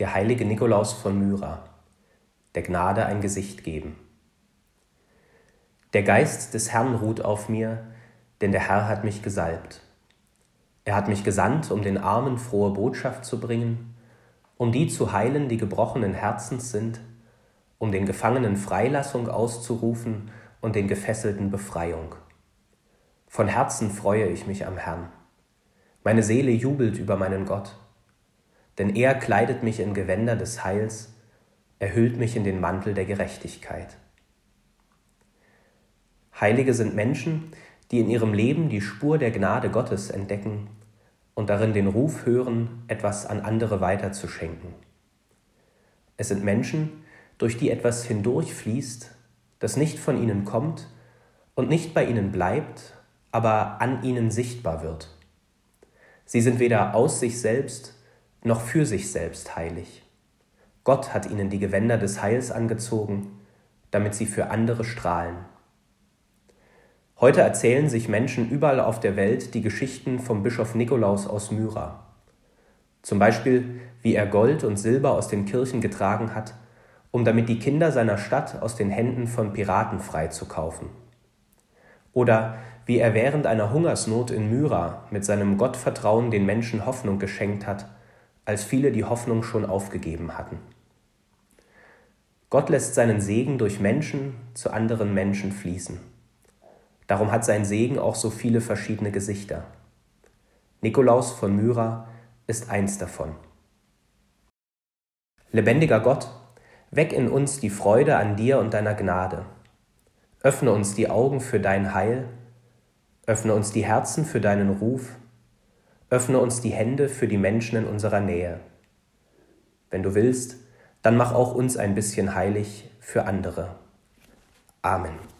der heilige Nikolaus von Myra, der Gnade ein Gesicht geben. Der Geist des Herrn ruht auf mir, denn der Herr hat mich gesalbt. Er hat mich gesandt, um den Armen frohe Botschaft zu bringen, um die zu heilen, die gebrochenen Herzens sind, um den Gefangenen Freilassung auszurufen und den Gefesselten Befreiung. Von Herzen freue ich mich am Herrn. Meine Seele jubelt über meinen Gott denn er kleidet mich in Gewänder des Heils, er hüllt mich in den Mantel der Gerechtigkeit. Heilige sind Menschen, die in ihrem Leben die Spur der Gnade Gottes entdecken und darin den Ruf hören, etwas an andere weiterzuschenken. Es sind Menschen, durch die etwas hindurchfließt, das nicht von ihnen kommt und nicht bei ihnen bleibt, aber an ihnen sichtbar wird. Sie sind weder aus sich selbst noch für sich selbst heilig. Gott hat ihnen die Gewänder des Heils angezogen, damit sie für andere strahlen. Heute erzählen sich Menschen überall auf der Welt die Geschichten vom Bischof Nikolaus aus Myra. Zum Beispiel, wie er Gold und Silber aus den Kirchen getragen hat, um damit die Kinder seiner Stadt aus den Händen von Piraten freizukaufen. Oder wie er während einer Hungersnot in Myra mit seinem Gottvertrauen den Menschen Hoffnung geschenkt hat als viele die Hoffnung schon aufgegeben hatten. Gott lässt seinen Segen durch Menschen zu anderen Menschen fließen. Darum hat sein Segen auch so viele verschiedene Gesichter. Nikolaus von Myra ist eins davon. Lebendiger Gott, weck in uns die Freude an dir und deiner Gnade. Öffne uns die Augen für dein Heil, öffne uns die Herzen für deinen Ruf, Öffne uns die Hände für die Menschen in unserer Nähe. Wenn du willst, dann mach auch uns ein bisschen heilig für andere. Amen.